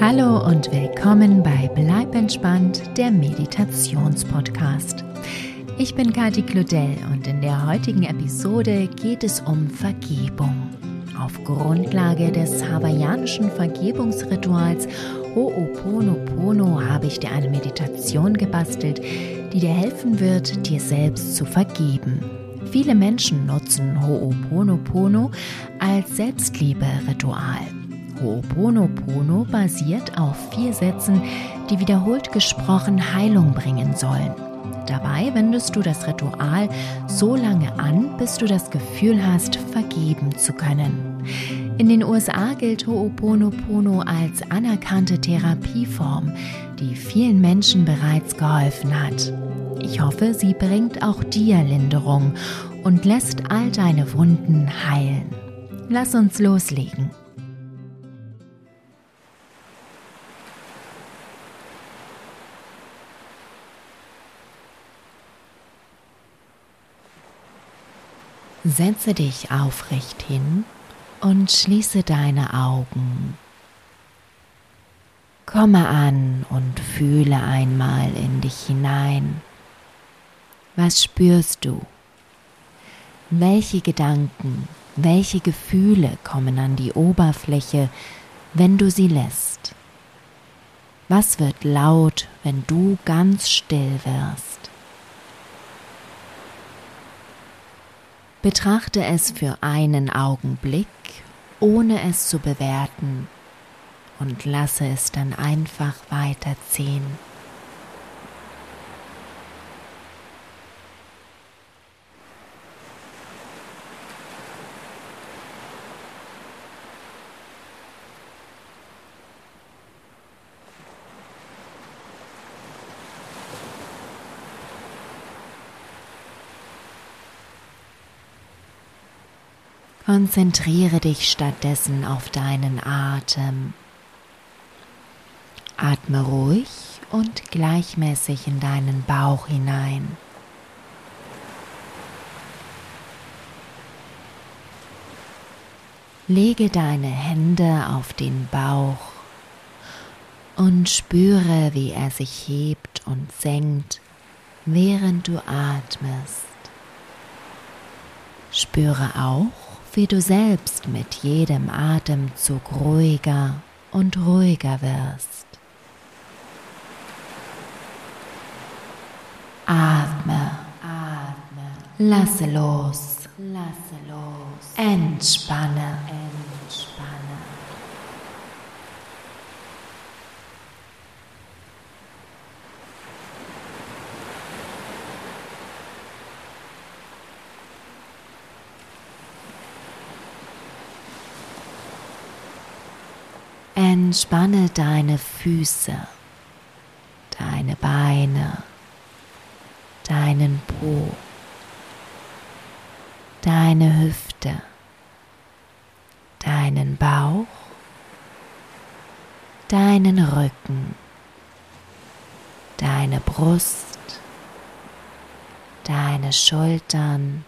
Hallo und willkommen bei Bleib entspannt, der Meditationspodcast. Ich bin Kati Claudel und in der heutigen Episode geht es um Vergebung. Auf Grundlage des hawaiianischen Vergebungsrituals Ho'oponopono habe ich dir eine Meditation gebastelt, die dir helfen wird, dir selbst zu vergeben. Viele Menschen nutzen Ho'oponopono als Selbstliebe-Ritual. Ho'oponopono basiert auf vier Sätzen, die wiederholt gesprochen Heilung bringen sollen. Dabei wendest du das Ritual so lange an, bis du das Gefühl hast, vergeben zu können. In den USA gilt Ho'oponopono als anerkannte Therapieform, die vielen Menschen bereits geholfen hat. Ich hoffe, sie bringt auch dir Linderung und lässt all deine Wunden heilen. Lass uns loslegen. Setze dich aufrecht hin und schließe deine Augen. Komme an und fühle einmal in dich hinein. Was spürst du? Welche Gedanken, welche Gefühle kommen an die Oberfläche, wenn du sie lässt? Was wird laut, wenn du ganz still wirst? Betrachte es für einen Augenblick, ohne es zu bewerten, und lasse es dann einfach weiterziehen. Konzentriere dich stattdessen auf deinen Atem. Atme ruhig und gleichmäßig in deinen Bauch hinein. Lege deine Hände auf den Bauch und spüre, wie er sich hebt und senkt, während du atmest. Spüre auch, wie du selbst mit jedem Atemzug ruhiger und ruhiger wirst. Atme, atme, lasse los, lasse los, entspanne, entspanne. Entspanne deine Füße, deine Beine, deinen Po, deine Hüfte, deinen Bauch, deinen Rücken, deine Brust, deine Schultern,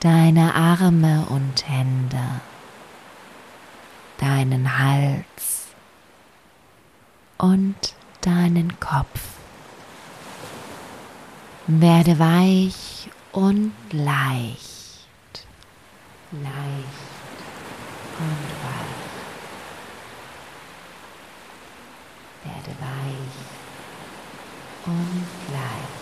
deine Arme und Hände deinen Hals und deinen Kopf. Werde weich und leicht, leicht und weich. Werde weich und leicht.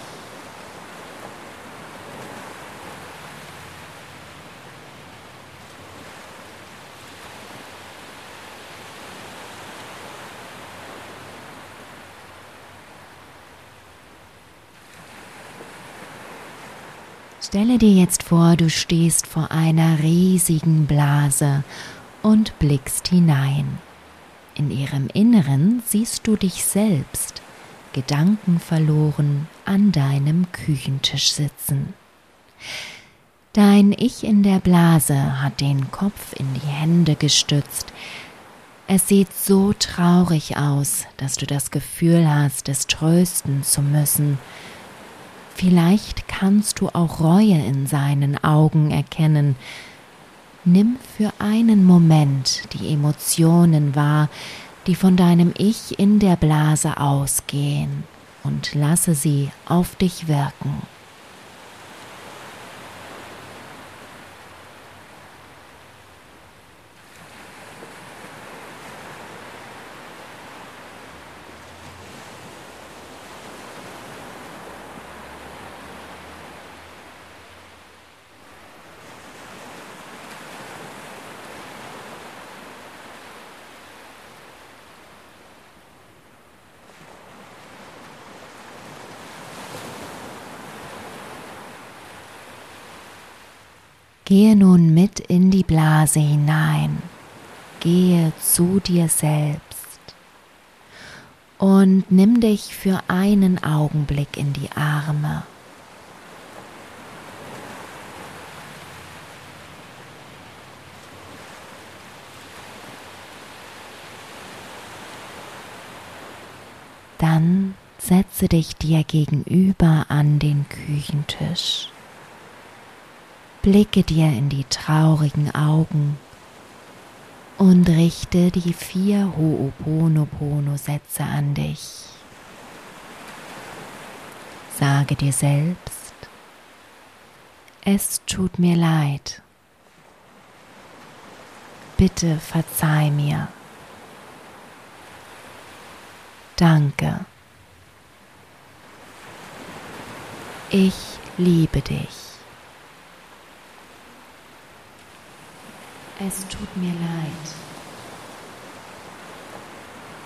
Stelle dir jetzt vor, du stehst vor einer riesigen Blase und blickst hinein. In ihrem Inneren siehst du dich selbst, gedankenverloren, an deinem Küchentisch sitzen. Dein Ich in der Blase hat den Kopf in die Hände gestützt. Es sieht so traurig aus, dass du das Gefühl hast, es trösten zu müssen. Vielleicht kannst du auch Reue in seinen Augen erkennen. Nimm für einen Moment die Emotionen wahr, die von deinem Ich in der Blase ausgehen, und lasse sie auf dich wirken. Gehe nun mit in die Blase hinein, gehe zu dir selbst und nimm dich für einen Augenblick in die Arme. Dann setze dich dir gegenüber an den Küchentisch. Blicke dir in die traurigen Augen und richte die vier Ho'oponopono-Sätze an dich. Sage dir selbst, es tut mir leid. Bitte verzeih mir. Danke. Ich liebe dich. Es tut mir leid.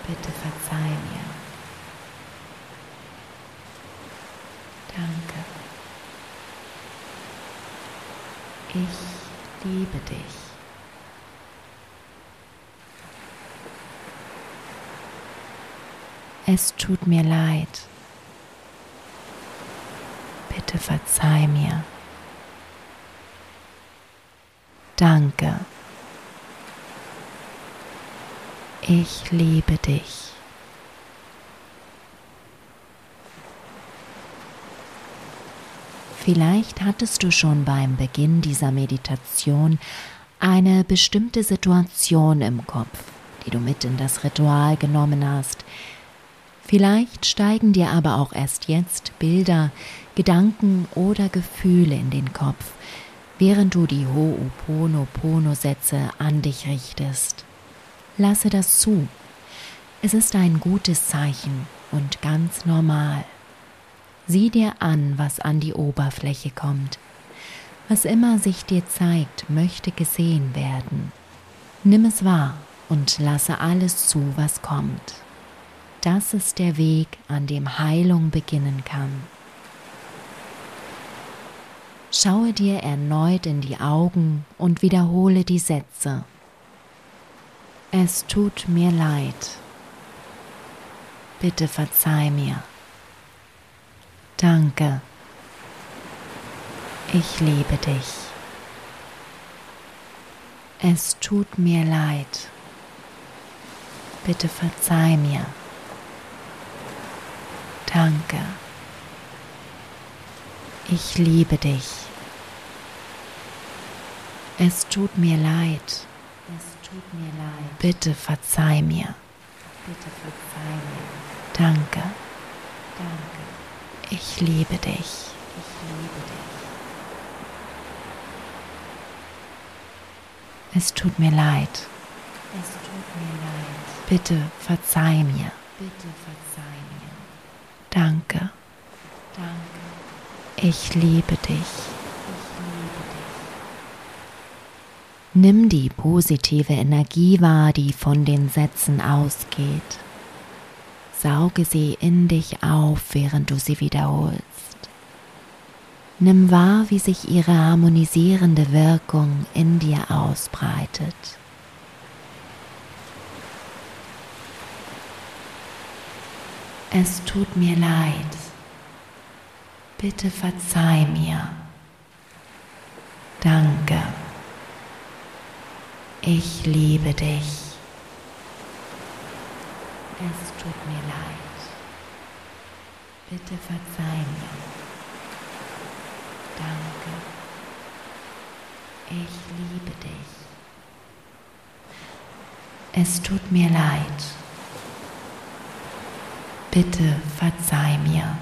Bitte verzeih mir. Danke. Ich liebe dich. Es tut mir leid. Bitte verzeih mir. Danke. Ich liebe dich. Vielleicht hattest du schon beim Beginn dieser Meditation eine bestimmte Situation im Kopf, die du mit in das Ritual genommen hast. Vielleicht steigen dir aber auch erst jetzt Bilder, Gedanken oder Gefühle in den Kopf, während du die Ho'oponopono-Sätze an dich richtest. Lasse das zu. Es ist ein gutes Zeichen und ganz normal. Sieh dir an, was an die Oberfläche kommt. Was immer sich dir zeigt, möchte gesehen werden. Nimm es wahr und lasse alles zu, was kommt. Das ist der Weg, an dem Heilung beginnen kann. Schaue dir erneut in die Augen und wiederhole die Sätze. Es tut mir leid. Bitte verzeih mir. Danke. Ich liebe dich. Es tut mir leid. Bitte verzeih mir. Danke. Ich liebe dich. Es tut mir leid. Bitte verzeih mir. Bitte verzeih mir. Danke. Danke. Ich liebe dich. Ich liebe dich. Es tut mir leid. Es tut mir leid. Bitte verzeih mir. Bitte verzeih mir. Danke. Danke. Ich liebe dich. Nimm die positive Energie wahr, die von den Sätzen ausgeht. Sauge sie in dich auf, während du sie wiederholst. Nimm wahr, wie sich ihre harmonisierende Wirkung in dir ausbreitet. Es tut mir leid. Bitte verzeih mir. Danke. Ich liebe dich. Es tut mir leid. Bitte verzeih mir. Danke. Ich liebe dich. Es tut mir leid. Bitte verzeih mir.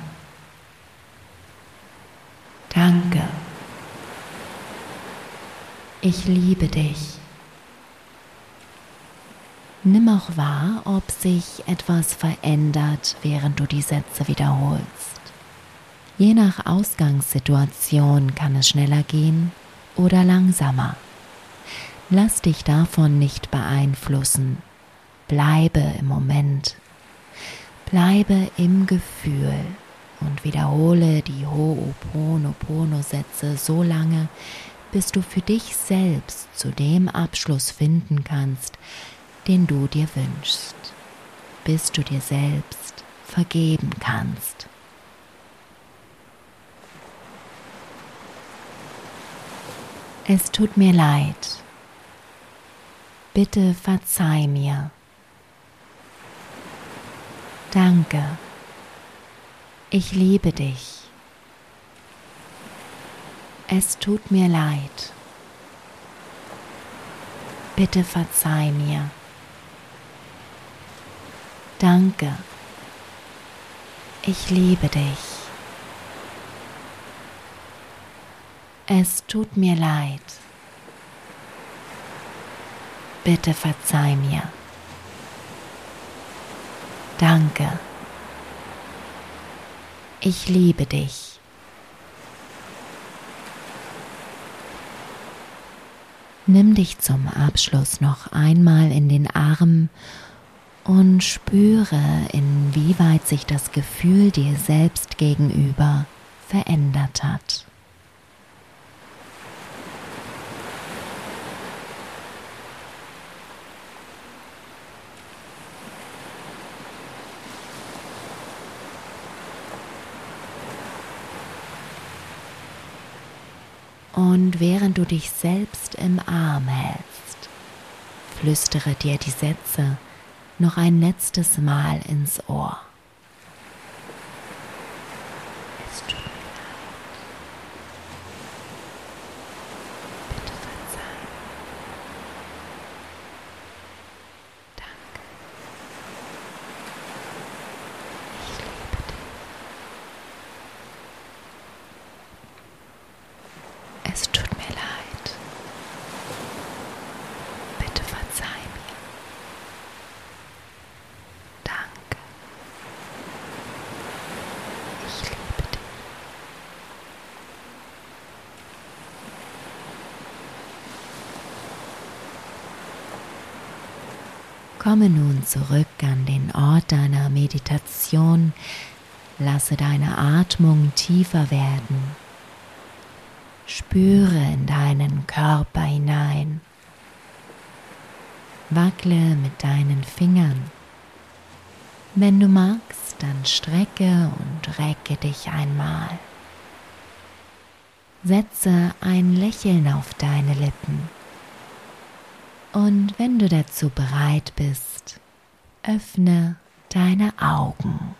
Danke. Ich liebe dich. Nimm auch wahr, ob sich etwas verändert, während du die Sätze wiederholst. Je nach Ausgangssituation kann es schneller gehen oder langsamer. Lass dich davon nicht beeinflussen. Bleibe im Moment. Bleibe im Gefühl und wiederhole die Ho'oponopono-Sätze so lange, bis du für dich selbst zu dem Abschluss finden kannst, den du dir wünschst, bis du dir selbst vergeben kannst. Es tut mir leid. Bitte verzeih mir. Danke. Ich liebe dich. Es tut mir leid. Bitte verzeih mir. Danke. Ich liebe dich. Es tut mir leid. Bitte verzeih mir. Danke. Ich liebe dich. Nimm dich zum Abschluss noch einmal in den Arm und spüre, inwieweit sich das Gefühl dir selbst gegenüber verändert hat. Und während du dich selbst im Arm hältst, flüstere dir die Sätze noch ein letztes Mal ins Ohr. Komme nun zurück an den Ort deiner Meditation, lasse deine Atmung tiefer werden, spüre in deinen Körper hinein, wackle mit deinen Fingern. Wenn du magst, dann strecke und recke dich einmal. Setze ein Lächeln auf deine Lippen. Und wenn du dazu bereit bist, öffne deine Augen.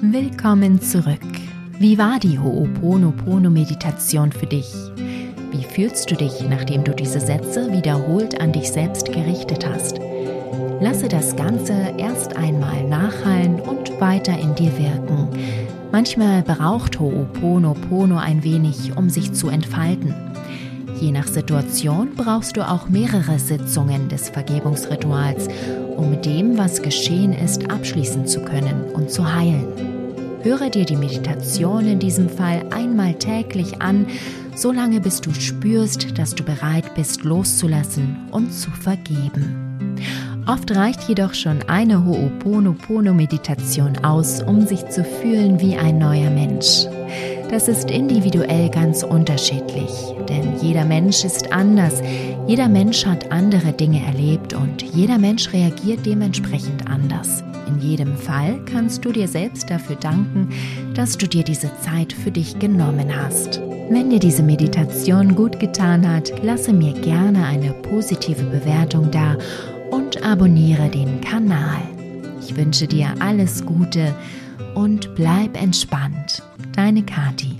Willkommen zurück. Wie war die Ho'oponopono-Meditation für dich? Wie fühlst du dich, nachdem du diese Sätze wiederholt an dich selbst gerichtet hast? Lasse das Ganze erst einmal nachhallen und weiter in dir wirken Manchmal braucht Ho'oponopono ein wenig, um sich zu entfalten. Je nach Situation brauchst du auch mehrere Sitzungen des Vergebungsrituals, um mit dem, was geschehen ist, abschließen zu können und zu heilen. Höre dir die Meditation in diesem Fall einmal täglich an, solange bis du spürst, dass du bereit bist loszulassen und zu vergeben. Oft reicht jedoch schon eine Ho'oponopono-Meditation aus, um sich zu fühlen wie ein neuer Mensch. Das ist individuell ganz unterschiedlich, denn jeder Mensch ist anders, jeder Mensch hat andere Dinge erlebt und jeder Mensch reagiert dementsprechend anders. In jedem Fall kannst du dir selbst dafür danken, dass du dir diese Zeit für dich genommen hast. Wenn dir diese Meditation gut getan hat, lasse mir gerne eine positive Bewertung da und abonniere den Kanal. Ich wünsche dir alles Gute und bleib entspannt. Deine Kati.